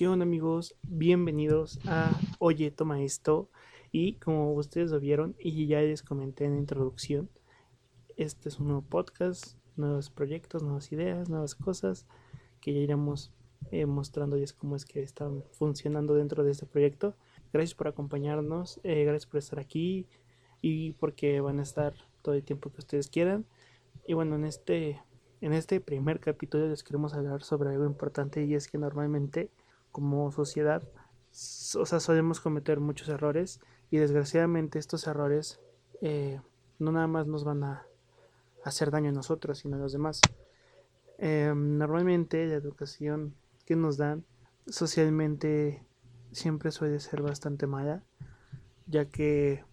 ¿Qué onda amigos? Bienvenidos a Oye, toma esto. Y como ustedes lo vieron y ya les comenté en la introducción, este es un nuevo podcast, nuevos proyectos, nuevas ideas, nuevas cosas que ya iremos eh, mostrándoles cómo es que están funcionando dentro de este proyecto. Gracias por acompañarnos, eh, gracias por estar aquí y porque van a estar todo el tiempo que ustedes quieran. Y bueno, en este, en este primer capítulo les queremos hablar sobre algo importante y es que normalmente como sociedad, o sea, solemos cometer muchos errores y desgraciadamente estos errores eh, no nada más nos van a hacer daño a nosotros, sino a los demás. Em, normalmente la educación que nos dan socialmente siempre suele ser bastante mala, ya que,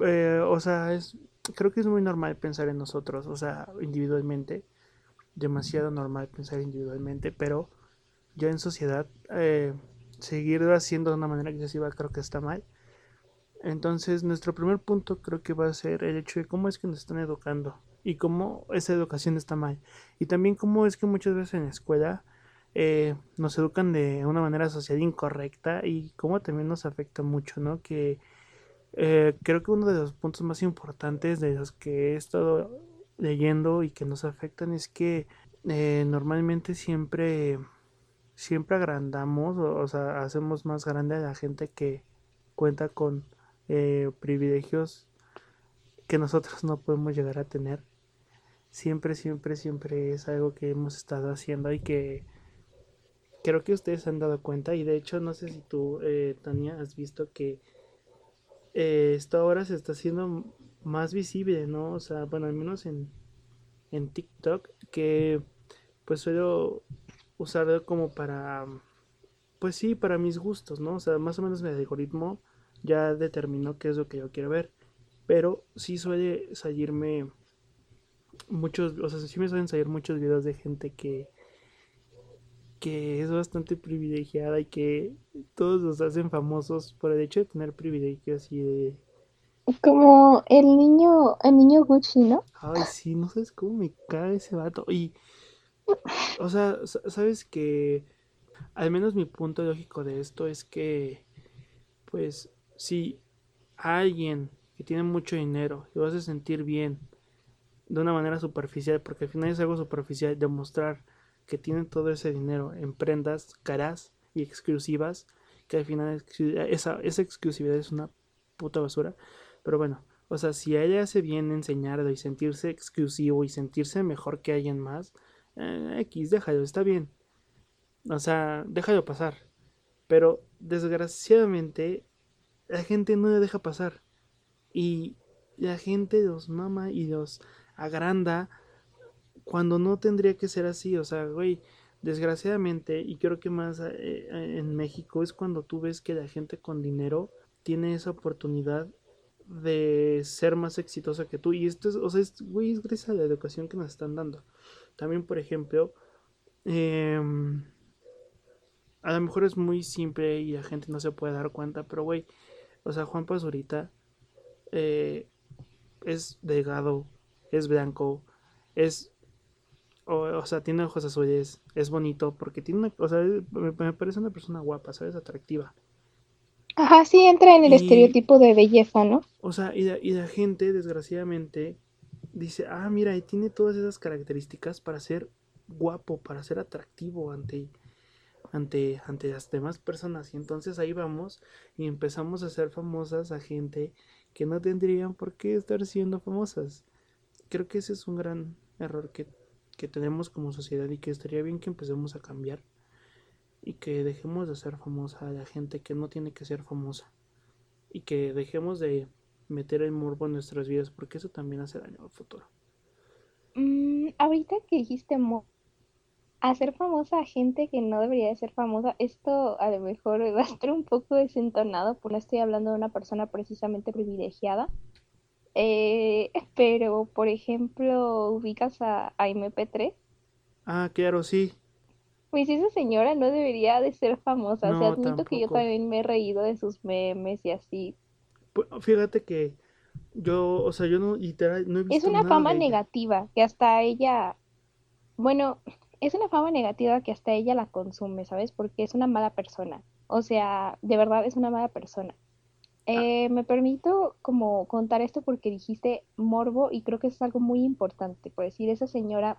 eh, o sea, es, creo que es muy normal pensar en nosotros, o sea, individualmente, demasiado normal pensar individualmente, pero yo en sociedad, eh, seguir haciendo de una manera excesiva creo que está mal. Entonces, nuestro primer punto creo que va a ser el hecho de cómo es que nos están educando y cómo esa educación está mal. Y también cómo es que muchas veces en la escuela eh, nos educan de una manera social incorrecta y cómo también nos afecta mucho, ¿no? Que eh, creo que uno de los puntos más importantes de los que he estado leyendo y que nos afectan es que normalmente siempre siempre agrandamos o, sea hacemos más grande a la gente que cuenta con privilegios que nosotros no podemos llegar a tener siempre siempre siempre es algo que hemos estado haciendo y que creo que ustedes han dado cuenta y de hecho no sé si tú, eh, Tania, has visto que eh, esto ahora se está haciendo más visible, ¿no? O sea, bueno, al menos en, en TikTok, que pues suelo usarlo como para, pues sí, para mis gustos, ¿no? O sea, más o menos mi algoritmo ya determinó qué es lo que yo quiero ver, pero sí suele salirme muchos, o sea, sí me suelen salir muchos videos de gente que que es bastante privilegiada y que todos los hacen famosos por el hecho de tener privilegios y de... Como el niño, el niño Gucci, ¿no? Ay, sí, no sabes cómo me cae ese vato. Y, o sea, sabes que, al menos mi punto lógico de esto es que, pues, si alguien que tiene mucho dinero lo hace sentir bien de una manera superficial, porque al final es algo superficial, demostrar que tienen todo ese dinero en prendas caras y exclusivas, que al final esa, esa exclusividad es una puta basura. Pero bueno, o sea, si a ella hace bien enseñarlo y sentirse exclusivo y sentirse mejor que alguien más, eh, X, déjalo, está bien. O sea, déjalo pasar. Pero desgraciadamente, la gente no le deja pasar. Y la gente los mama y los agranda cuando no tendría que ser así, o sea, güey, desgraciadamente, y creo que más eh, eh, en México es cuando tú ves que la gente con dinero tiene esa oportunidad de ser más exitosa que tú. Y esto es, o sea, es, güey, es gracias a la educación que nos están dando. También, por ejemplo, em, a lo mejor es muy simple y la gente no se puede dar cuenta, pero güey, o sea, Juan Pazurita eh, es delgado, es blanco, es o, sea, tiene ojos azules, es bonito, porque tiene una, o sea, me, parece una persona guapa, ¿sabes? Atractiva. Ajá, sí, entra en el estereotipo de belleza, ¿no? O sea, y la, y la gente, desgraciadamente, dice, ah, mira, y tiene todas esas características para ser guapo, para ser atractivo ante, ante, ante las demás personas. Y entonces ahí vamos y empezamos a ser famosas a gente que no tendrían por qué estar siendo famosas. Creo que ese es un gran error que que tenemos como sociedad y que estaría bien que empecemos a cambiar y que dejemos de ser famosa a la gente que no tiene que ser famosa y que dejemos de meter el morbo en nuestras vidas porque eso también hace daño al futuro. Mm, ahorita que dijiste hacer famosa a gente que no debería de ser famosa, esto a lo mejor va a estar un poco desentonado, porque no estoy hablando de una persona precisamente privilegiada, eh, pero, por ejemplo, ubicas a, MP3. Ah, claro, sí. Pues esa señora no debería de ser famosa. o sea, admito que yo también me he reído de sus memes y así. Pues, fíjate que yo, o sea, yo no, literal, no he visto Es una fama negativa, que hasta ella, bueno, es una fama negativa que hasta ella la consume, ¿sabes? Porque es una mala persona. O sea, de verdad es una mala persona. Eh, me permito como contar esto porque dijiste morbo y creo que es algo muy importante, por decir, esa señora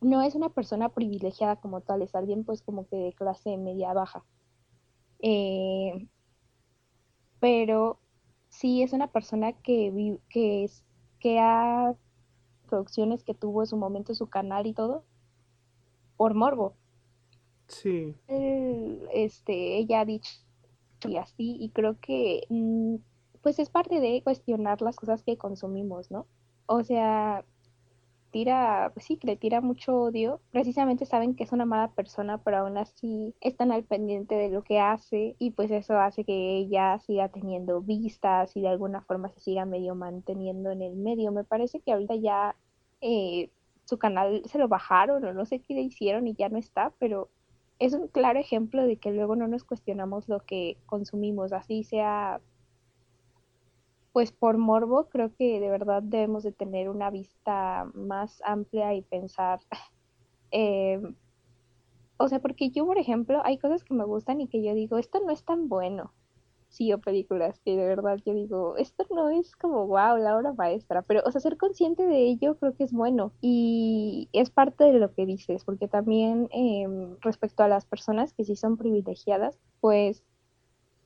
no es una persona privilegiada como tal, es alguien pues como que de clase media baja. Eh, pero sí es una persona que, que, es, que ha producciones que tuvo en su momento su canal y todo por morbo. Sí. este, ella ha dicho y así, y creo que mm, pues es parte de cuestionar las cosas que consumimos, ¿no? O sea, tira, pues sí, que le tira mucho odio, precisamente saben que es una mala persona, pero aún así están al pendiente de lo que hace y pues eso hace que ella siga teniendo vistas y de alguna forma se siga medio manteniendo en el medio. Me parece que ahorita ya eh, su canal se lo bajaron o no sé qué le hicieron y ya no está, pero es un claro ejemplo de que luego no nos cuestionamos lo que consumimos, así sea pues por morbo, creo que de verdad debemos de tener una vista más amplia y pensar, eh, o sea, porque yo, por ejemplo, hay cosas que me gustan y que yo digo, esto no es tan bueno, sí, o películas que de verdad yo digo, esto no es como, wow, la obra maestra, pero, o sea, ser consciente de ello creo que es bueno y es parte de lo que dices, porque también em, respecto a las personas que sí son privilegiadas, pues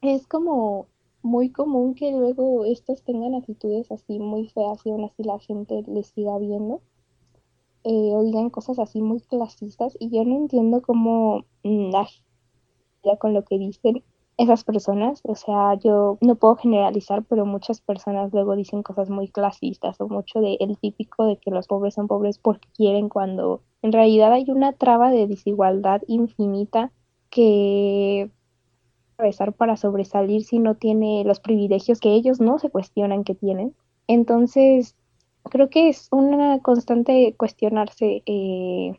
es como muy común que luego estos tengan actitudes así muy feas y aún así la gente les siga viendo. Eh, o digan cosas así muy clasistas y yo no entiendo cómo mm, ya con lo que dicen esas personas, o sea, yo no puedo generalizar, pero muchas personas luego dicen cosas muy clasistas o mucho de el típico de que los pobres son pobres porque quieren cuando en realidad hay una traba de desigualdad infinita que atravesar para sobresalir si no tiene los privilegios que ellos no se cuestionan que tienen. Entonces, creo que es una constante cuestionarse eh,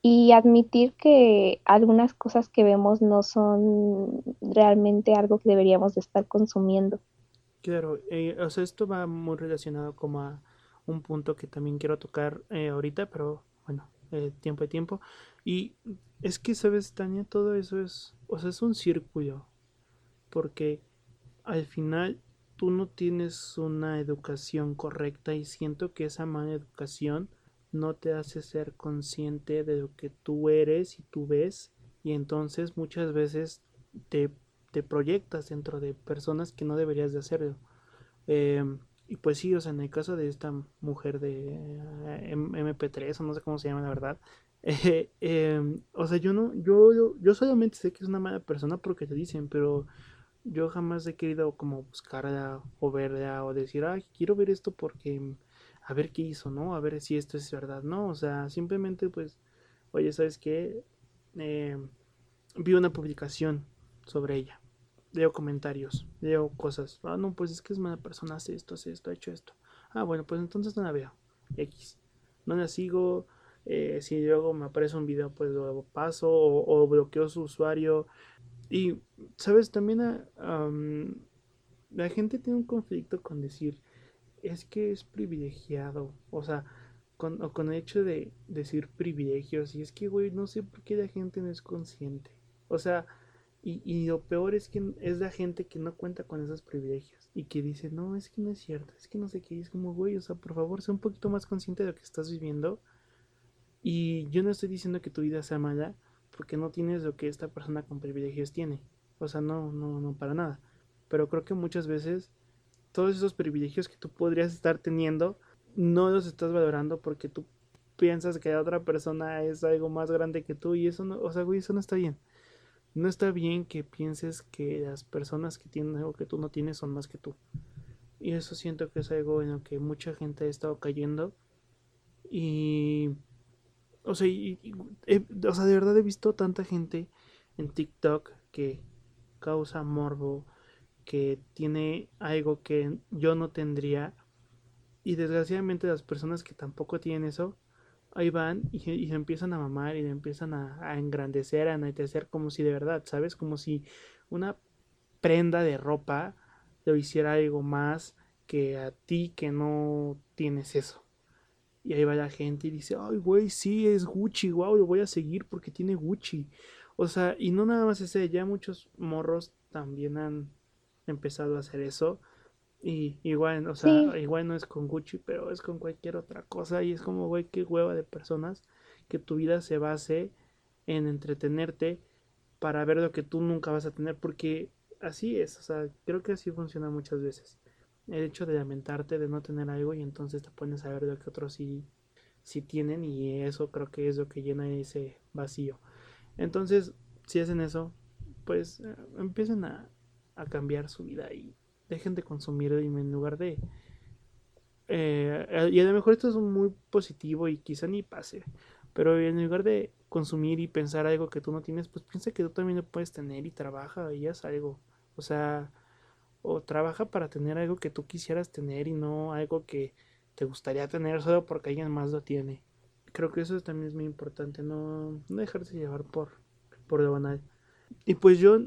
y admitir que algunas cosas que vemos no son realmente algo que deberíamos de estar consumiendo. Claro, eh, o sea, esto va muy relacionado como a un punto que también quiero tocar eh, ahorita, pero bueno, tiempo de tiempo. Y es que, ¿sabes, Tania? Todo eso es, o sea, es un círculo, porque al final tú no tienes una educación correcta y siento que esa mala educación no te hace ser consciente de lo que tú eres y tú ves y entonces muchas veces te, proyectas dentro de personas que no deberías de hacerlo. Em, y pues sí, o sea, en el caso de esta mujer de eh, MP3 o no sé cómo se llama la verdad, eh, em, o sea, yo no, yo, yo, solamente sé que es una mala persona porque te dicen, pero yo jamás he querido como buscarla o verla o decir, ay, quiero ver esto porque a ver qué hizo, ¿no? A ver si esto es verdad, ¿no? O sea, simplemente pues, oye, ¿sabes qué? Eh, vi una publicación sobre ella, leo comentarios, leo cosas, ah, no, pues es que es mala persona, hace esto, hace esto, ha hecho esto. Ah, bueno, pues entonces no la veo, X. No la sigo, eh, si luego me aparece un video, pues lo paso o, bloqueo su usuario. Y, ¿sabes? También ah, la gente tiene un conflicto con decir, es que es privilegiado. O sea, con, con el hecho de decir privilegios. Y es que, güey, no sé por qué la gente no es consciente. O sea, y, y, lo peor es que es la gente que no cuenta con esos privilegios. Y que dice, no, es que no es cierto. Es que no sé qué. es como, güey, o sea, por favor, sé un poquito más consciente de lo que estás viviendo. Y yo no estoy diciendo que tu vida sea mala. Porque no tienes lo que esta persona con privilegios tiene. O sea, no, no, no, para nada. Pero creo que muchas veces todos esos privilegios que tú podrías estar teniendo, no los estás valorando porque tú piensas que la otra persona es algo más grande que tú y eso no, o sea, güey, eso no está bien. No está bien que pienses que las personas que tienen algo que tú no tienes son más que tú. Y eso siento que es algo en lo que mucha gente ha estado cayendo. Y. O sea, o sea, de verdad he visto tanta gente en TikTok que causa morbo, que tiene algo que yo no tendría. Y desgraciadamente las personas que tampoco tienen eso, ahí van y, se empiezan a mamar y empiezan a, engrandecer, a enaltecer como si de verdad, ¿sabes? Como si una prenda de ropa lo hiciera algo más que a ti que no tienes eso. Y ahí va la gente y dice, ay, güey, sí, es Gucci, wow, lo voy a seguir porque tiene Gucci. O sea, y no nada más ese, ya muchos morros también han empezado a hacer eso. Y igual, o sea, igual no es con Gucci, pero es con cualquier otra cosa. Y es como, güey, qué hueva de personas que tu vida se base en entretenerte para ver lo que tú nunca vas a tener. Porque así es, o sea, creo que así funciona muchas veces el hecho de lamentarte de no tener algo y entonces te pones a ver lo que otros sí, sí tienen y eso creo que es lo que llena ese vacío. Entonces, si hacen eso, pues eh, empiecen a, a, cambiar su vida y dejen de consumir en lugar de... Eh, y a lo mejor esto es muy positivo y quizá ni pase, pero en lugar de consumir y pensar algo que tú no tienes, pues piensa que tú también lo puedes tener y trabaja y haz algo. O sea, o trabaja para tener algo que tú quisieras tener y no algo que te gustaría tener solo porque alguien más lo tiene. Creo que eso también es muy importante, no, no dejarse llevar por, por lo banal. Y pues yo,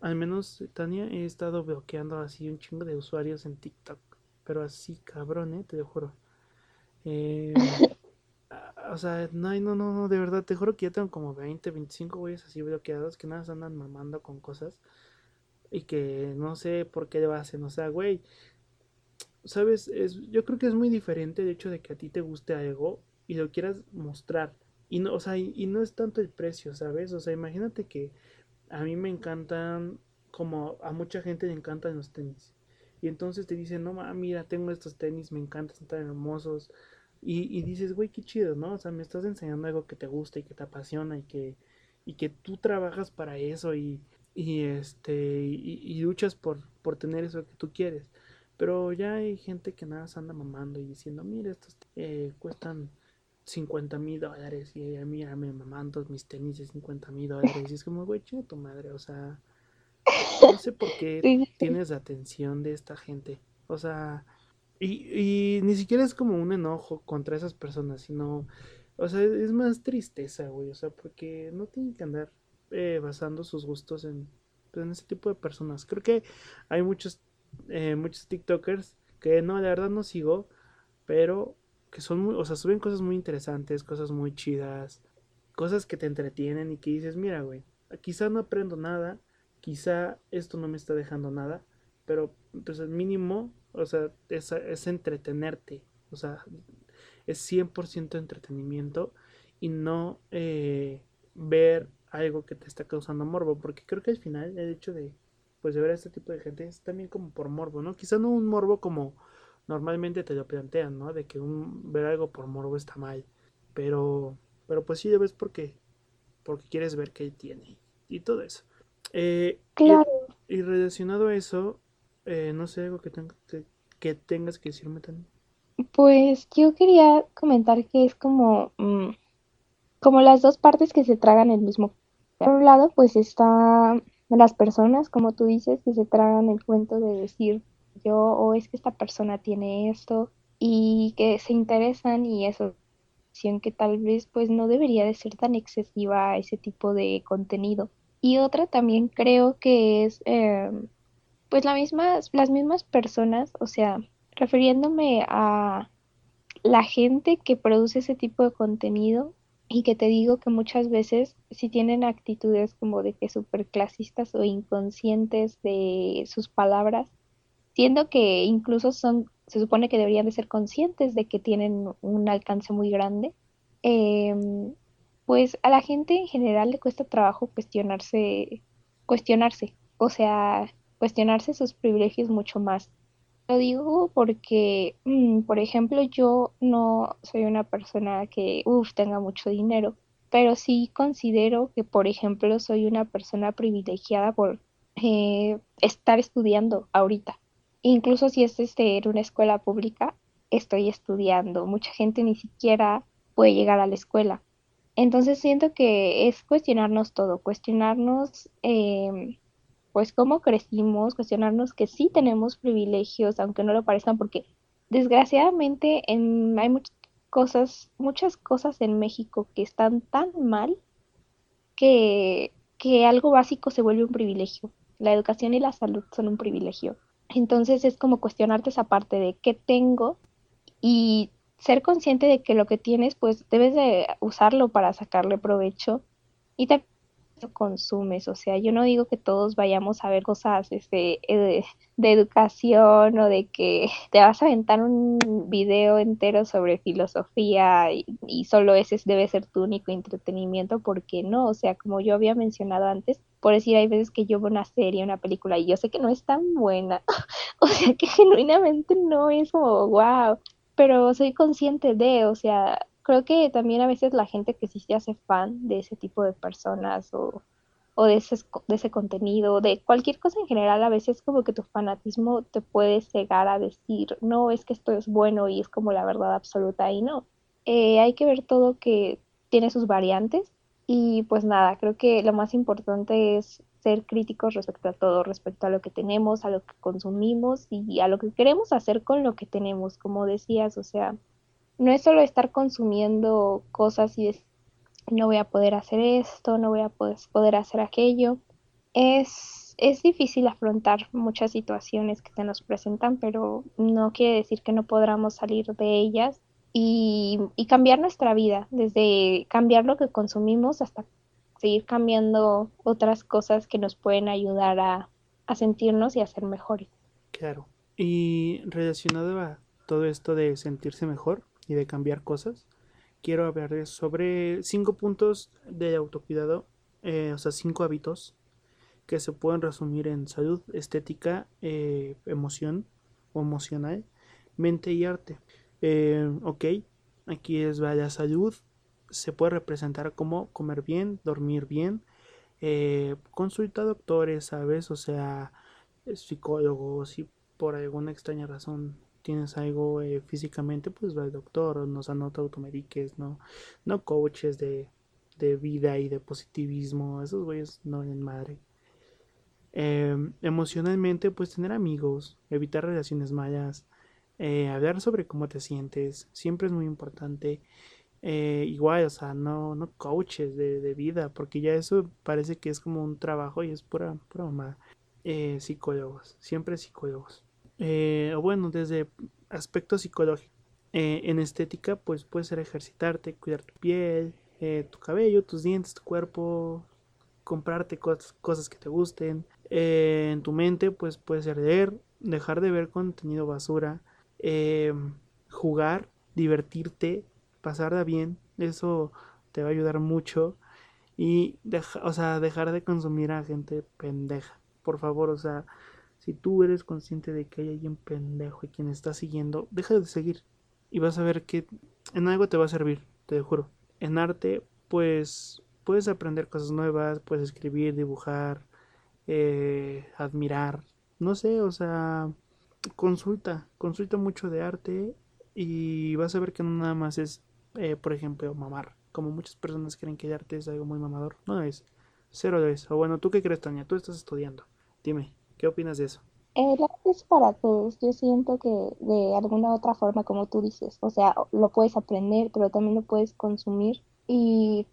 al menos Tania, he estado bloqueando así un chingo de usuarios en TikTok. Pero así, cabrón, ¿eh? te lo juro. Eh, o sea, no, no, no, no, de verdad, te juro que ya tengo como 20, 25 güeyes así bloqueados que nada andan mamando con cosas y que no sé por qué lo hacen. O sea, güey, sabes, es, yo creo que es muy diferente el hecho de que a ti te guste algo y lo quieras mostrar. Y no, o sea, y, no es tanto el precio, ¿sabes? O sea, imagínate que a mí me encantan, como a mucha gente le encantan los tenis. Y entonces te dicen, no, ma, mira, tengo estos tenis, me encantan, tan hermosos. Y, y dices, güey, qué chido, ¿no? O sea, me estás enseñando algo que te gusta y que te apasiona y que, y que tú trabajas para eso y, y este y, luchas por, por tener eso que tú quieres. Pero ya hay gente que nada se anda mamando y diciendo, mira, estos eh, cuestan 50 mil dólares y a mí me mamando mis tenis de 50 mil dólares. Y es como, güey, chinga tu madre, o sea, no sé por qué tienes la atención de esta gente. O sea, y, y ni siquiera es como un enojo contra esas personas, sino, o sea, es más tristeza, güey, o sea, porque no tienen que andar eh, basando sus gustos en, pues, en ese tipo de personas. Creo que hay muchos, eh, muchos TikTokers que no, la verdad no sigo, pero que son muy, o sea, suben cosas muy interesantes, cosas muy chidas, cosas que te entretienen y que dices, mira, güey, quizá no aprendo nada, quizá esto no me está dejando nada, pero pues el mínimo, o sea, es, es entretenerte, o sea, es 100% entretenimiento y no eh, ver algo que te está causando morbo, porque creo que al final el hecho de pues de ver a este tipo de gente es también como por morbo, ¿no? Quizá no un morbo como normalmente te lo plantean, ¿no? De que un, ver algo por morbo está mal, pero pero pues sí lo ves porque porque quieres ver qué tiene y todo eso. Eh, claro. Y, relacionado a eso, eh, no sé algo que, que, tengas que decirme también. Pues yo quería comentar que es como, mm, como las dos partes que se tragan el mismo por un lado, pues está las personas, como tú dices, que se tragan el cuento de decir yo o es que esta persona tiene esto y que se interesan y eso que tal vez pues no debería de ser tan excesiva ese tipo de contenido. Y otra también creo que es eh, pues la misma, las mismas personas, o sea, refiriéndome a la gente que produce ese tipo de contenido, y que te digo que muchas veces si tienen actitudes como de que clasistas o inconscientes de sus palabras, siendo que incluso son, se supone que deberían de ser conscientes de que tienen un alcance muy grande, em, pues a la gente en general le cuesta trabajo cuestionarse, cuestionarse, o sea, cuestionarse sus privilegios mucho más lo digo porque, mm, por ejemplo, yo no soy una persona que, tenga mucho dinero, pero sí considero que, por ejemplo, soy una persona privilegiada por eh, estar estudiando ahorita. Incluso si es este, en una escuela pública, estoy estudiando. Mucha gente ni siquiera puede llegar a la escuela. Entonces siento que es cuestionarnos todo, cuestionarnos em, pues cómo crecimos, cuestionarnos que sí tenemos privilegios, aunque no lo parezcan, porque desgraciadamente en, hay muchas cosas, muchas cosas en México que están tan mal que, que algo básico se vuelve un privilegio. La educación y la salud son un privilegio. Entonces es como cuestionarte esa parte de qué tengo y ser consciente de que lo que tienes, pues debes de usarlo para sacarle provecho y también consumes, o sea, yo no digo que todos vayamos a ver cosas este, eh, de, educación o de que te vas a aventar un video entero sobre filosofía y, y, solo ese debe ser tu único entretenimiento, porque no, o sea, como yo había mencionado antes, por decir, hay veces que yo veo una serie, una película y yo sé que no es tan buena, o sea, que genuinamente no es como, wow, pero soy consciente de, o sea, creo que también a veces la gente que sí se hace fan de ese tipo de personas o, o de, ese, de ese contenido, de cualquier cosa en general, a veces como que tu fanatismo te puede cegar a decir, no, es que esto es bueno y es como la verdad absoluta y no. Eh, hay que ver todo que tiene sus variantes y pues nada, creo que lo más importante es ser críticos respecto a todo, respecto a lo que tenemos, a lo que consumimos y a lo que queremos hacer con lo que tenemos, como decías, o sea, no es solo estar consumiendo cosas y decir, no voy a poder hacer esto, no voy a poder, hacer aquello. Es, es difícil afrontar muchas situaciones que se nos presentan, pero no quiere decir que no podamos salir de ellas y, cambiar nuestra vida, desde cambiar lo que consumimos hasta seguir cambiando otras cosas que nos pueden ayudar a, a sentirnos y a ser mejores. Claro. Y relacionado a todo esto de sentirse mejor, y de cambiar cosas, quiero hablarles sobre cinco puntos de autocuidado, eh, o sea, cinco hábitos que se pueden resumir en salud, estética, eh, emoción o emocional, mente y arte. Eh, ok, aquí es la salud, se puede representar como comer bien, dormir bien, consulta a doctores, ¿sabes? O sea, psicólogos, si por alguna extraña razón tienes algo eh, físicamente, pues va al doctor, nos anota automediques, no, no coaches de, de vida y de positivismo, esos güeyes no en madre. Em, emocionalmente, pues tener amigos, evitar relaciones malas, eh, hablar sobre cómo te sientes, siempre es muy importante. Eh, igual, o sea, no, no coaches de, de, vida, porque ya eso parece que es como un trabajo y es pura, pura mamá. psicólogos, siempre psicólogos eh, o bueno, desde aspectos psicológicos. Eh, en estética, pues puede ser ejercitarte, cuidar tu piel, eh, tu cabello, tus dientes, tu cuerpo, comprarte cosas, cosas que te gusten. Eh, en tu mente, pues puede ser leer, dejar de ver contenido basura, jugar, divertirte, pasarla bien. Eso te va a ayudar mucho. Y o sea, dejar de consumir a gente pendeja. Por favor, o sea, si tú eres consciente de que hay alguien pendejo y quien está siguiendo, deja de seguir y vas a ver que en algo te va a servir, te juro. En arte, pues puedes aprender cosas nuevas, puedes escribir, dibujar, eh, admirar, no sé, o sea, consulta, consulta mucho de arte y vas a ver que no nada más es, eh, por ejemplo, mamar, como muchas personas creen que el arte es algo muy mamador, no es, cero de eso. O bueno, ¿tú qué crees, Tania? Tú estás estudiando, dime. ¿Qué opinas de eso? El arte es para todos. Yo siento que de alguna otra forma, como tú dices, o sea, lo puedes aprender, pero también lo puedes consumir. Y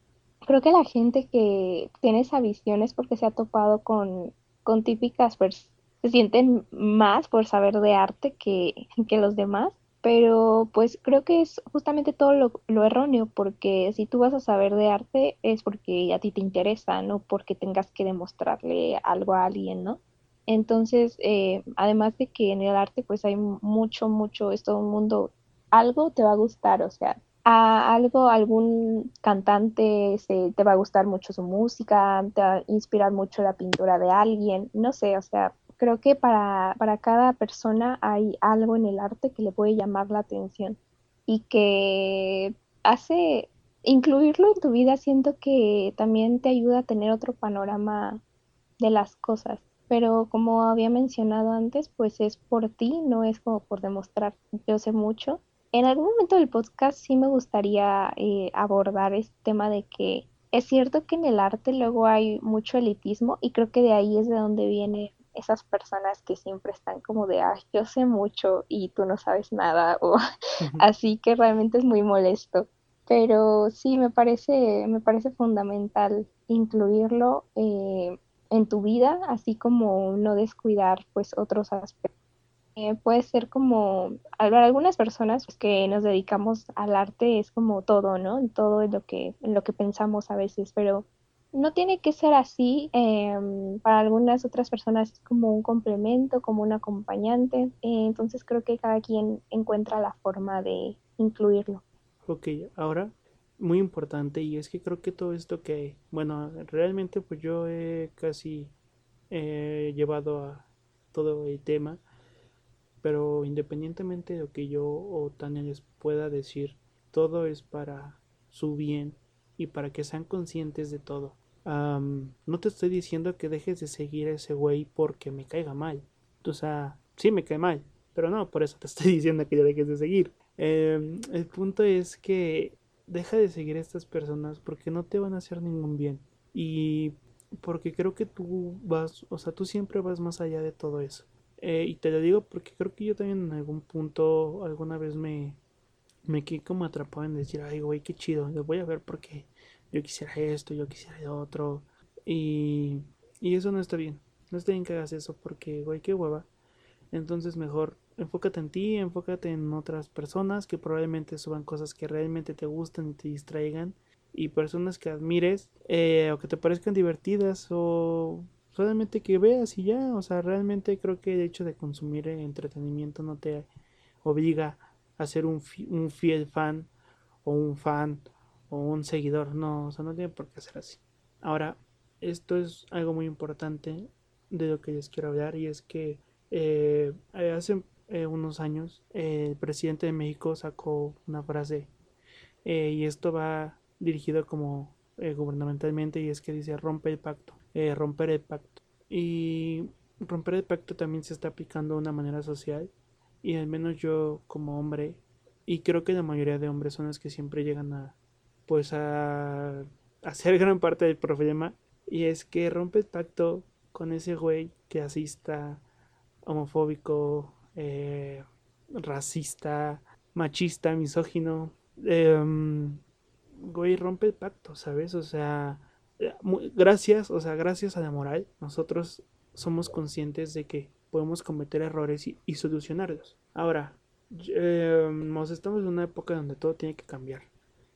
creo que la gente que tiene esa visión es porque se ha topado con, con típicas personas se sienten más por saber de arte que, que los demás. Pero pues creo que es justamente todo lo, lo erróneo, porque si tú vas a saber de arte es porque a ti te interesa, no porque tengas que demostrarle algo a alguien, ¿no? Entonces, eh, además de que en el arte pues hay mucho, mucho, es todo un mundo, algo te va a gustar, o sea, a algo, algún cantante se, te va a gustar mucho su música, te va a inspirar mucho la pintura de alguien, no sé, o sea, creo que para, para cada persona hay algo en el arte que le puede llamar la atención y que hace incluirlo en tu vida, siento que también te ayuda a tener otro panorama de las cosas pero como había mencionado antes, pues es por ti, no es como por demostrar yo sé mucho. En algún momento del podcast sí me gustaría eh, abordar este tema de que es cierto que en el arte luego hay mucho elitismo y creo que de ahí es de donde vienen esas personas que siempre están como de, ah, yo sé mucho y tú no sabes nada o así que realmente es muy molesto. Pero sí, me parece, me parece fundamental incluirlo. Eh, en tu vida, así como no descuidar pues otros aspectos. Eh, puede ser como, para algunas personas pues, que nos dedicamos al arte es como todo, ¿no? Todo en lo que, lo que pensamos a veces, pero no tiene que ser así. em, para algunas otras personas es como un complemento, como un acompañante. eh, entonces creo que cada quien encuentra la forma de incluirlo. Ok, ahora, muy importante, y es que creo que todo esto que, bueno, realmente pues yo he casi eh, llevado a todo el tema, pero independientemente de lo que yo o Tania les pueda decir, todo es para su bien y para que sean conscientes de todo. No te estoy diciendo que dejes de seguir a ese güey porque me caiga mal. O sea, sí me cae mal, pero no, por eso te estoy diciendo que ya dejes de seguir. Em, el punto es que deja de seguir a estas personas porque no te van a hacer ningún bien. Y porque creo que tú vas, o sea, tú siempre vas más allá de todo eso. Eh, y te lo digo porque creo que yo también en algún punto, alguna vez me, me quedé como atrapado en decir, ay, güey, qué chido, lo voy a ver porque yo quisiera esto, yo quisiera lo otro. Y, y eso no está bien. No está bien que hagas eso porque, güey, qué hueva. Entonces mejor enfócate en ti, enfócate en otras personas que probablemente suban cosas que realmente te gustan y te distraigan. Y personas que admires eh, o que te parezcan divertidas o solamente que veas y ya. O sea, realmente creo que el hecho de consumir entretenimiento no te obliga a ser un, fi- un fiel fan o un fan o un seguidor. No, o sea, no tiene por qué ser así. Ahora, esto es algo muy importante de lo que les quiero hablar y es que eh, eh, unos años eh, el presidente de México sacó una frase eh, y esto va dirigido como gubernamentalmente y es que dice rompe el pacto, romper el pacto. Y romper el pacto también se está aplicando de una manera social y al menos yo como hombre y creo que la mayoría de hombres son los que siempre llegan a pues a hacer gran parte del problema y es que rompe el pacto con ese güey que asista homofóbico, eh, racista, machista, misógino. Eh, güey, rompe el pacto, ¿sabes? O sea, eh, gracias, o sea, gracias a la moral, nosotros somos conscientes de que podemos cometer errores y, solucionarlos. Ahora, eh, nos estamos en una época donde todo tiene que cambiar.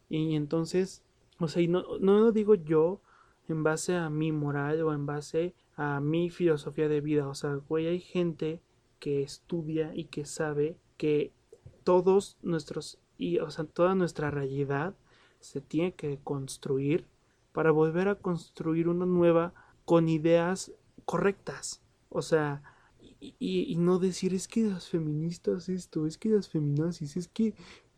Y entonces, o sea, y no, no lo digo yo en base a mi moral o en base a mi filosofía de vida. O sea, güey, hay gente que estudia y que sabe que todos nuestros, y, o sea, toda nuestra realidad se tiene que construir para volver a construir una nueva con ideas correctas. O sea, y, no decir es que las feministas esto, es que las feminazis, es que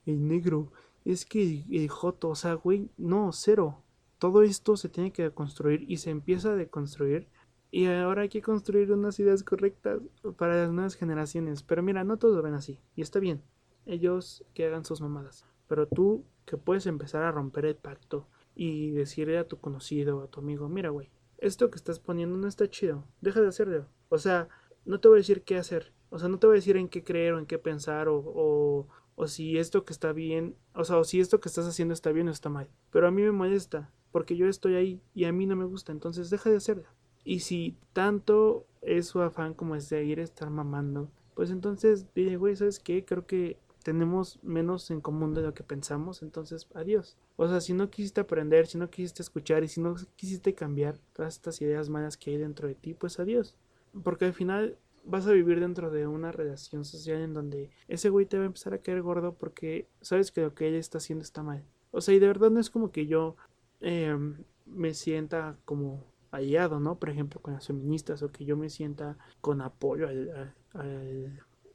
el negro, es que el, el joto, o sea, güey, no, cero. Todo esto se tiene que construir y se empieza a deconstruir y ahora hay que construir unas ideas correctas para las nuevas generaciones. Pero mira, no todos lo ven así. Y está bien. Ellos que hagan sus mamadas. Pero tú que puedes empezar a romper el pacto y decirle a tu conocido, a tu amigo, mira, güey, esto que estás poniendo no está chido. Deja de hacerlo. O sea, no te voy a decir qué hacer. O sea, no te voy a decir en qué creer o en qué pensar o, o, o si esto que está bien, o sea, o si esto que estás haciendo está bien o está mal. Pero a mí me molesta porque yo estoy ahí y a mí no me gusta. Entonces deja de hacerlo. Y si tanto es su afán como es de ir a estar mamando, pues entonces dile, güey, ¿sabes qué? Creo que tenemos menos en común de lo que pensamos, entonces adiós. O sea, si no quisiste aprender, si no quisiste escuchar y si no quisiste cambiar todas estas ideas malas que hay dentro de ti, pues adiós. Porque al final vas a vivir dentro de una relación social en donde ese güey te va a empezar a caer gordo porque sabes que lo que ella está haciendo está mal. O sea, y de verdad no es como que yo eh, me sienta como aliado, ¿no? Por ejemplo, con las feministas o que yo me sienta con apoyo al,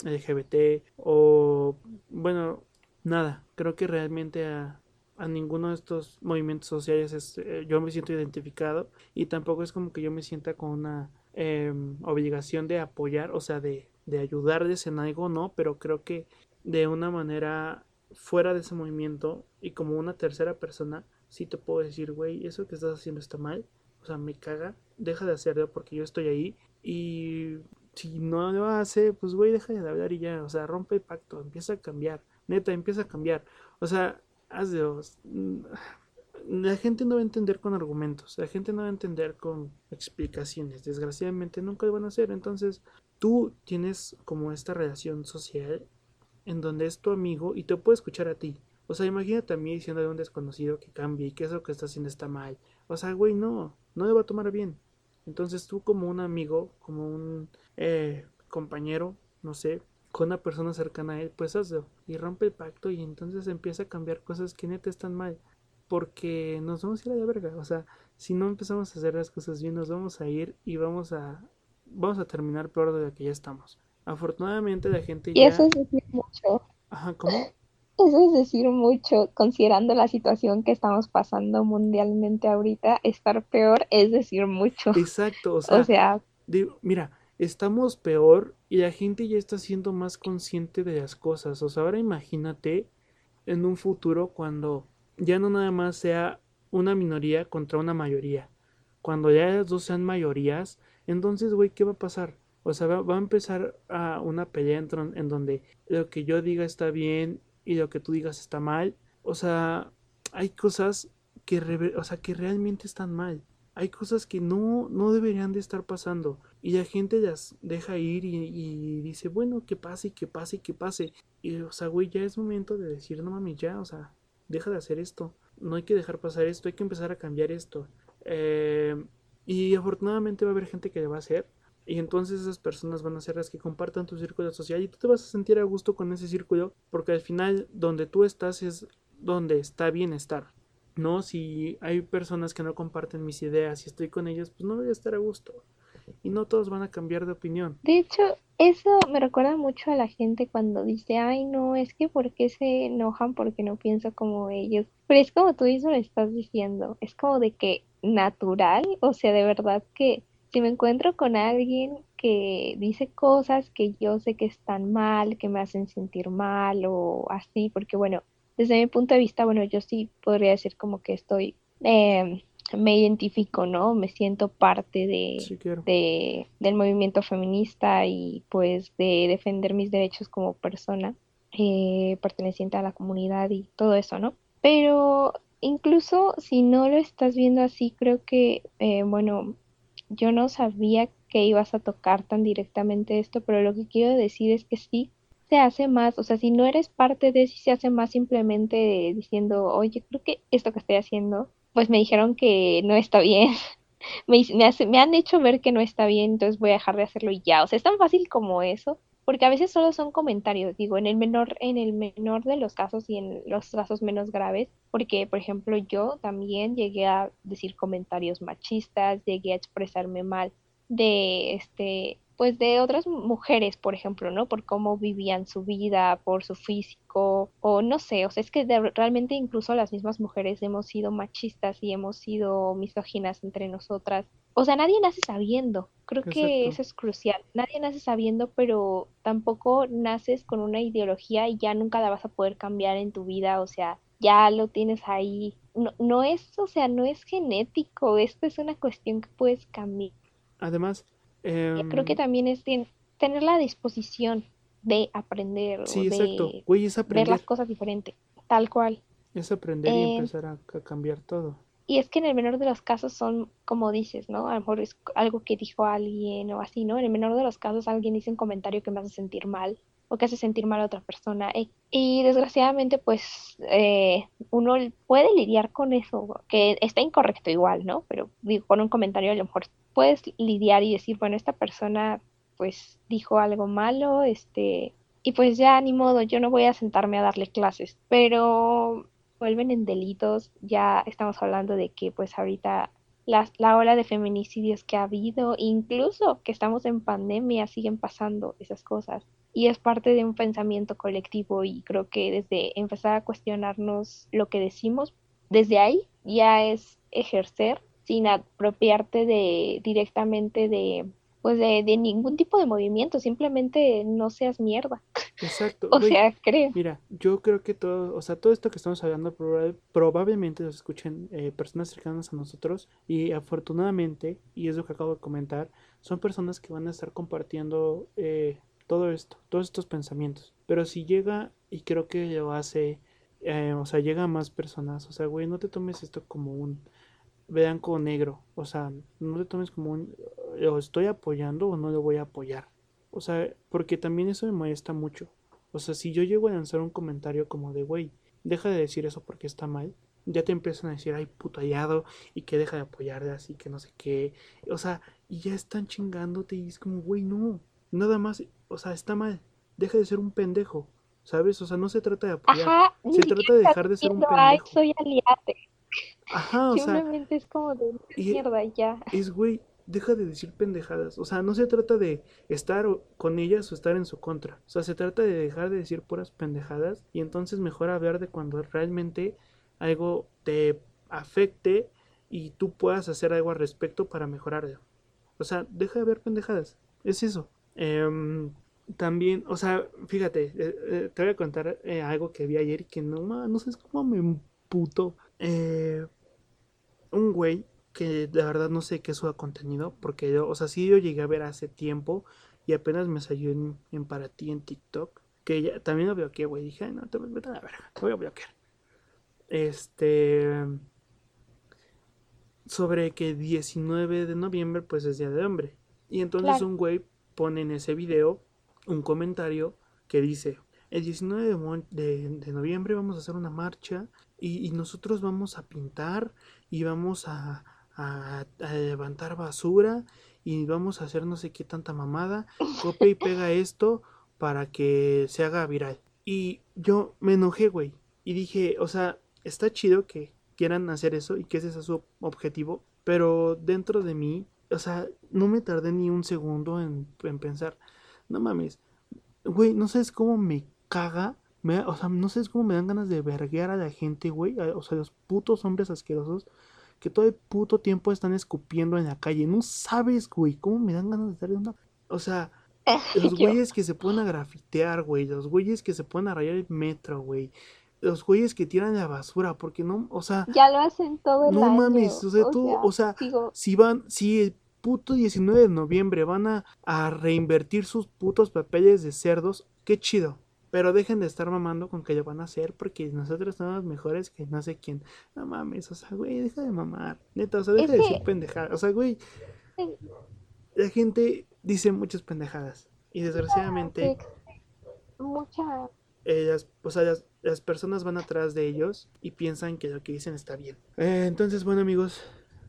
LGBT o, bueno, nada, creo que realmente a, a ninguno de estos movimientos sociales es, eh, yo me siento identificado y tampoco es como que yo me sienta con una eh, obligación de apoyar, o sea, de, de ayudarles en algo, ¿no? Pero creo que de una manera fuera de ese movimiento y como una tercera persona, sí te puedo decir, güey, eso que estás haciendo está mal o sea, me caga, deja de hacerlo porque yo estoy ahí y si no lo hace, pues güey, deja de hablar y ya, o sea, rompe el pacto, empieza a cambiar, neta, empieza a cambiar, o sea, hazlo. La gente no va a entender con argumentos, la gente no va a entender con explicaciones, desgraciadamente nunca lo van a hacer, entonces tú tienes como esta relación social en donde es tu amigo y te puede escuchar a ti. O sea, imagínate a mí diciendo a un desconocido que cambie y que eso que está haciendo está mal. O sea, güey, no, no le va a tomar bien. Entonces tú como un amigo, como un eh, compañero, no sé, con una persona cercana a él, pues hazlo y rompe el pacto y entonces empieza a cambiar cosas que neta están mal. Porque nos vamos a ir a la verga. O sea, si no empezamos a hacer las cosas bien, nos vamos a ir y vamos a, vamos a terminar peor de lo que ya estamos. Afortunadamente la gente ya... Y eso es decir mucho. Ajá, ¿cómo? Eso es decir mucho, considerando la situación que estamos pasando mundialmente ahorita, estar peor es decir mucho. Exacto, o sea, o sea mira, estamos peor y la gente ya está siendo más consciente de las cosas. O sea, ahora imagínate en un futuro cuando ya no nada más sea una minoría contra una mayoría. Cuando ya las dos sean mayorías, entonces, güey, ¿qué va a pasar? O sea, va, a empezar a una pelea en, en donde lo que yo diga está bien y lo que tú digas está mal. O sea, hay cosas que, o sea, que realmente están mal. Hay cosas que no, no deberían de estar pasando. Y la gente las deja ir y, dice, bueno, que pase, que pase, que pase. Y, o sea, güey, ya es momento de decir, no mami, ya, o sea, deja de hacer esto. No hay que dejar pasar esto, hay que empezar a cambiar esto. Eh, y afortunadamente va a haber gente que le va a hacer. Y entonces esas personas van a ser las que compartan tu círculo social y tú te vas a sentir a gusto con ese círculo porque al final donde tú estás es donde está bienestar. No, si hay personas que no comparten mis ideas y estoy con ellas, pues no voy a estar a gusto. Y no todos van a cambiar de opinión. De hecho, eso me recuerda mucho a la gente cuando dice, ay, no, es que ¿por qué se enojan porque no pienso como ellos? Pero es como tú mismo lo estás diciendo, es como de que natural, o sea, de verdad que si me encuentro con alguien que dice cosas que yo sé que están mal, que me hacen sentir mal o así, porque bueno, desde mi punto de vista, bueno, yo sí podría decir como que estoy, eh, me identifico, ¿no? Me siento parte de, de, del movimiento feminista y pues de defender mis derechos como persona eh, perteneciente a la comunidad y todo eso, ¿no? Pero incluso si no lo estás viendo así, creo que, eh, bueno, yo no sabía que ibas a tocar tan directamente esto, pero lo que quiero decir es que sí se hace más, o sea, si no eres parte de, sí se hace más simplemente diciendo, oye, creo que esto que estoy haciendo, pues me dijeron que no está bien, me, me, me han hecho ver que no está bien, entonces voy a dejar de hacerlo y ya, o sea, es tan fácil como eso, porque a veces solo son comentarios, digo, en el menor, en el menor de los casos y en los casos menos graves, porque por ejemplo yo también llegué a decir comentarios machistas, llegué a expresarme mal de este pues de otras mujeres, por ejemplo, ¿no? Por cómo vivían su vida, por su físico, o no sé, o sea, es que realmente incluso las mismas mujeres hemos sido machistas y hemos sido misóginas entre nosotras. O sea, nadie nace sabiendo, creo que eso es crucial. Nadie nace sabiendo, pero tampoco naces con una ideología y ya nunca la vas a poder cambiar en tu vida, o sea, ya lo tienes ahí. No, no es, o sea, no es genético, esto es una cuestión que puedes cambiar. Además, creo que em, también es tener la disposición de aprender sí, o exacto. Güey, es ver las cosas diferente, tal cual. Es aprender y em, empezar a, cambiar todo. Y es que en el menor de los casos son, como dices, ¿no? A lo mejor es algo que dijo alguien o así, ¿no? En el menor de los casos alguien dice un comentario que me hace sentir mal o que hace sentir mal a otra persona. E, y, desgraciadamente, pues, eh, uno puede lidiar con eso, que está incorrecto igual, ¿no? Pero digo, con un comentario a lo mejor puedes lidiar y decir, bueno, esta persona pues dijo algo malo, este, y pues ya ni modo, yo no voy a sentarme a darle clases, pero vuelven en delitos, ya estamos hablando de que pues ahorita la, la ola de feminicidios que ha habido, incluso que estamos en pandemia, siguen pasando esas cosas. Y es parte de un pensamiento colectivo y creo que desde empezar a cuestionarnos lo que decimos, desde ahí ya es ejercer sin apropiarte de directamente de pues de, ningún tipo de movimiento, simplemente no seas mierda. Exacto. o sea, creo. Mira, yo creo que todo, o sea, todo esto que estamos hablando probablemente nos escuchen eh, personas cercanas a nosotros y afortunadamente, y es lo que acabo de comentar, son personas que van a estar compartiendo eh, todo esto, todos estos pensamientos. Pero si llega, y creo que lo hace, eh, o sea, llega a más personas, o sea, güey, no te tomes esto como un blanco o negro. O sea, no te tomes como un, lo estoy apoyando o no lo voy a apoyar. O sea, porque también eso me molesta mucho. O sea, si yo llego a lanzar un comentario como de, güey, deja de decir eso porque está mal, ya te empiezan a decir, ay, puto hallado, y que deja de apoyarte así, que no sé qué. O sea, y ya están chingándote y es como, güey, no, nada más, o sea, está mal, deja de ser un pendejo, ¿sabes? O sea, no se trata de apoyar, Ajá, se trata de dejar de ser un pendejo. Ay, soy aliate. Ajá, o Simplemente sea, es como de y mierda, ya. es, güey, deja de decir pendejadas. O sea, no se trata de estar con ellas o estar en su contra. O sea, se trata de dejar de decir puras pendejadas y entonces mejor hablar de cuando realmente algo te afecte y tú puedas hacer algo al respecto para mejorarlo. O sea, deja de ver pendejadas. Es eso. Em, también, o sea, fíjate, eh, eh, te voy a contar eh, algo que vi ayer y que no, no sé cómo me emputó. Eh, un güey que de verdad no sé qué suba contenido, porque yo, o sea, sí yo llegué a ver hace tiempo y apenas me salió en, en para ti en TikTok, que ya también lo bloqueé, güey, dije, "Ay, no, te vete a la verga, te voy a bloquear. Este, sobre que 19 de noviembre pues es Día del Hombre. Y entonces Claro. un güey pone en ese video un comentario que dice, el 19 de, de- de noviembre vamos a hacer una marcha y, y nosotros vamos a pintar y vamos a, a- levantar basura y vamos a hacer no sé qué tanta mamada. Copia y pega esto para que se haga viral. Y yo me enojé, güey. Y dije, o sea, está chido que quieran hacer eso y que ese sea su objetivo, pero dentro de mí, o sea, no me tardé ni un segundo en, en pensar, no mames, güey, no sabes cómo me caga, me o sea, no sabes cómo me dan ganas de verguear a la gente, güey, o sea, los putos hombres asquerosos que todo el puto tiempo están escupiendo en la calle, no sabes, güey, cómo me dan ganas de darle una... O sea, los güeyes que se ponen a grafitear, güey. Los güeyes que se ponen a rayar el metro, güey. Los güeyes que tiran la basura, porque no, o sea, Ya lo hacen todo el no año. mames, o sea, tú, o sea, digo, si van, si el puto 19 de noviembre van a, a reinvertir sus putos papeles de cerdos, qué chido. Pero dejen de estar mamando con que lo van a hacer porque nosotros somos mejores que no sé quién. No mames, o sea, güey, deja de mamar. Neta, o sea, deja Es de decir que- pendejadas. O sea, güey, la gente dice muchas pendejadas. Y desgraciadamente que mucha eh, las, o sea, las, las personas van atrás de ellos y piensan que lo que dicen está bien. Eh, entonces, bueno, amigos,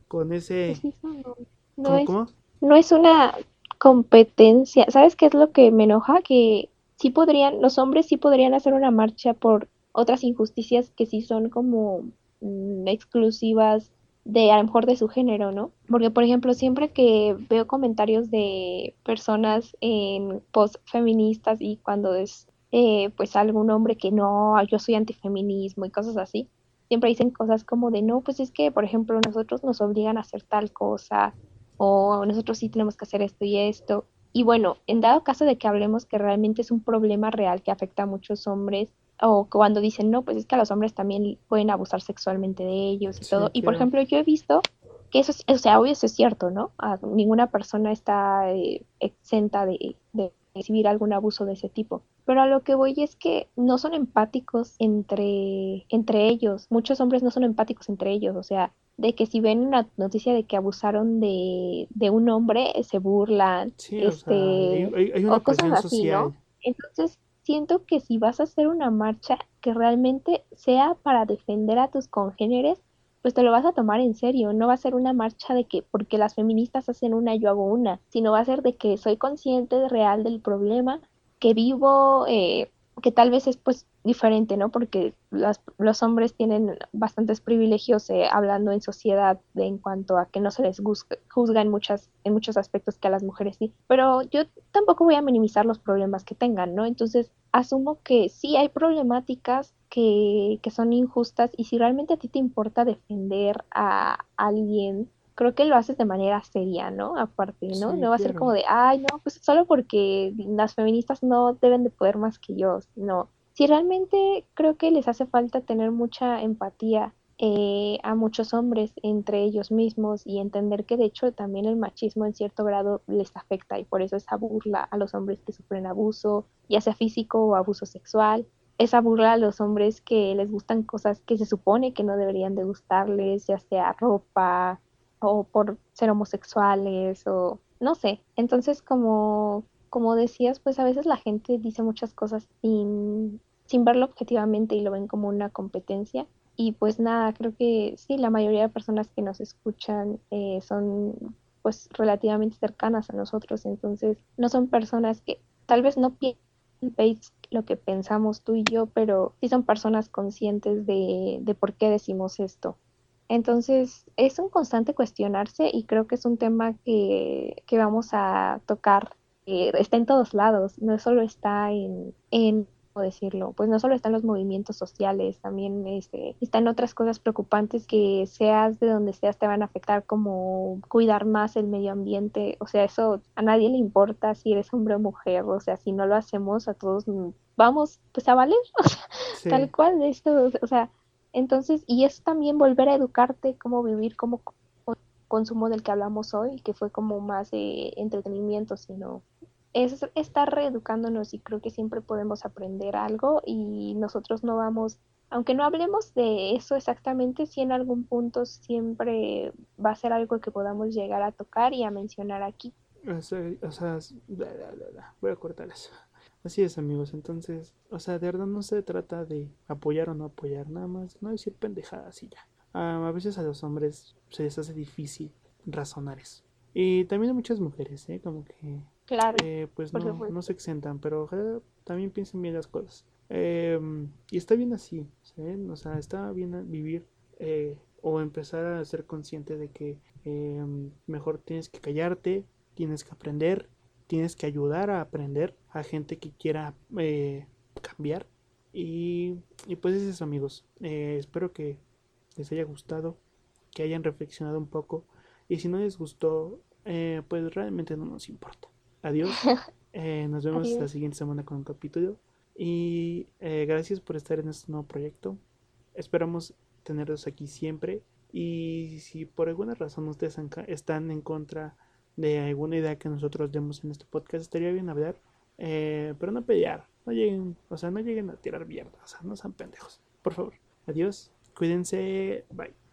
con ese... eso no, no ¿Cómo, es, cómo? no es una competencia. ¿Sabes qué es lo que me enoja? Que sí podrían, los hombres sí podrían hacer una marcha por otras injusticias que sí son como mm, exclusivas de a lo mejor de su género, ¿no? Porque, por ejemplo, siempre que veo comentarios de personas en post feministas y cuando es eh, pues algún hombre que no, yo soy antifeminismo y cosas así, siempre dicen cosas como de no, pues es que, por ejemplo, nosotros nos obligan a hacer tal cosa o nosotros sí tenemos que hacer esto y esto. Y bueno, en dado caso de que hablemos que realmente es un problema real que afecta a muchos hombres, o cuando dicen, no, pues es que a los hombres también pueden abusar sexualmente de ellos y Sí, todo. Y por ejemplo, yo he visto que eso, es- o sea, obvio eso es cierto, ¿no? Ah, ninguna persona está eh, exenta de, de recibir algún abuso de ese tipo. Pero a lo que voy es que no son empáticos entre, entre ellos. Muchos hombres no son empáticos entre ellos. O sea, de que si ven una noticia de que abusaron de, de un hombre, eh, se burlan, Sí, o sea, hay, este, hay- hay una o cosas así, social. ¿no? Entonces, siento que si vas a hacer una marcha que realmente sea para defender a tus congéneres, pues te lo vas a tomar en serio. No va a ser una marcha de que porque las feministas hacen una, yo hago una, sino va a ser de que soy consciente real del problema, que vivo, eh, que tal vez es pues diferente, ¿no? Porque las- los hombres tienen bastantes privilegios eh, hablando en sociedad de- en cuanto a que no se les juzga, en muchas, en muchos aspectos que a las mujeres sí. Pero yo tampoco voy a minimizar los problemas que tengan, ¿no? Entonces, asumo que sí hay problemáticas que, que son injustas y si realmente a ti te importa defender a alguien, creo que lo haces de manera seria, ¿no? Aparte, ¿no? Sí, No va a ser como de, ay, no, pues solo porque las feministas no deben de poder más que yo, no. Si realmente creo que les hace falta tener mucha empatía eh, a muchos hombres entre ellos mismos y entender que de hecho también el machismo en cierto grado les afecta y por eso esa burla a los hombres que sufren abuso, ya sea físico o abuso sexual, esa burla a los hombres que les gustan cosas que se supone que no deberían de gustarles, ya sea ropa o por ser homosexuales o no sé. Entonces como como decías, pues a veces la gente dice muchas cosas sin, sin verlo objetivamente y lo ven como una competencia. Y pues nada, creo que sí, la mayoría de personas que nos escuchan eh, son pues relativamente cercanas a nosotros, entonces no son personas que tal vez no piensen lo que pensamos tú y yo, pero sí son personas conscientes de, de por qué decimos esto. Entonces, es un constante cuestionarse y creo que es un tema que, que vamos a tocar. Eh, está en todos lados, no solo está en, en decirlo, pues no solo están los movimientos sociales, también este, están otras cosas preocupantes que seas de donde seas te van a afectar como cuidar más el medio ambiente, o sea, eso a nadie le importa si eres hombre o mujer, o sea, si no lo hacemos a todos vamos pues a valer, o sea, tal cual de esto, o sea, entonces, y es también volver a educarte cómo vivir como consumo del que hablamos hoy, que fue como más de entretenimiento, sino es estar reeducándonos y creo que siempre podemos aprender algo y nosotros no vamos, aunque no hablemos de eso exactamente, si en algún punto siempre va a ser algo que podamos llegar a tocar y a mencionar aquí. O sea, voy a cortar eso. Así es, amigos. Entonces, o sea, de verdad no se trata de apoyar o no apoyar, nada más, no decir pendejadas y ya. a veces a los hombres se les hace difícil razonar eso. Y también a muchas mujeres, ¿eh? Como que Claro. Eh, pues no, no, se exentan, pero también piensen bien las cosas. Em, y está bien así, O sea, está bien vivir eh, o empezar a ser consciente de que em, mejor tienes que callarte, tienes que aprender, tienes que ayudar a aprender a gente que quiera eh, cambiar. Y, y, pues es eso, amigos. espero que les haya gustado, que hayan reflexionado un poco. Y si no les gustó, pues realmente no nos importa. Adiós. Eh, nos vemos la siguiente semana con un capítulo. Y eh, gracias por estar en este nuevo proyecto. Esperamos tenerlos aquí siempre. Y si por alguna razón ustedes están en contra de alguna idea que nosotros demos en este podcast, estaría bien hablar. Eh, pero no pelear. No lleguen, o sea, no lleguen a tirar mierda. O sea, no sean pendejos. Por favor. Adiós. Cuídense. Bye.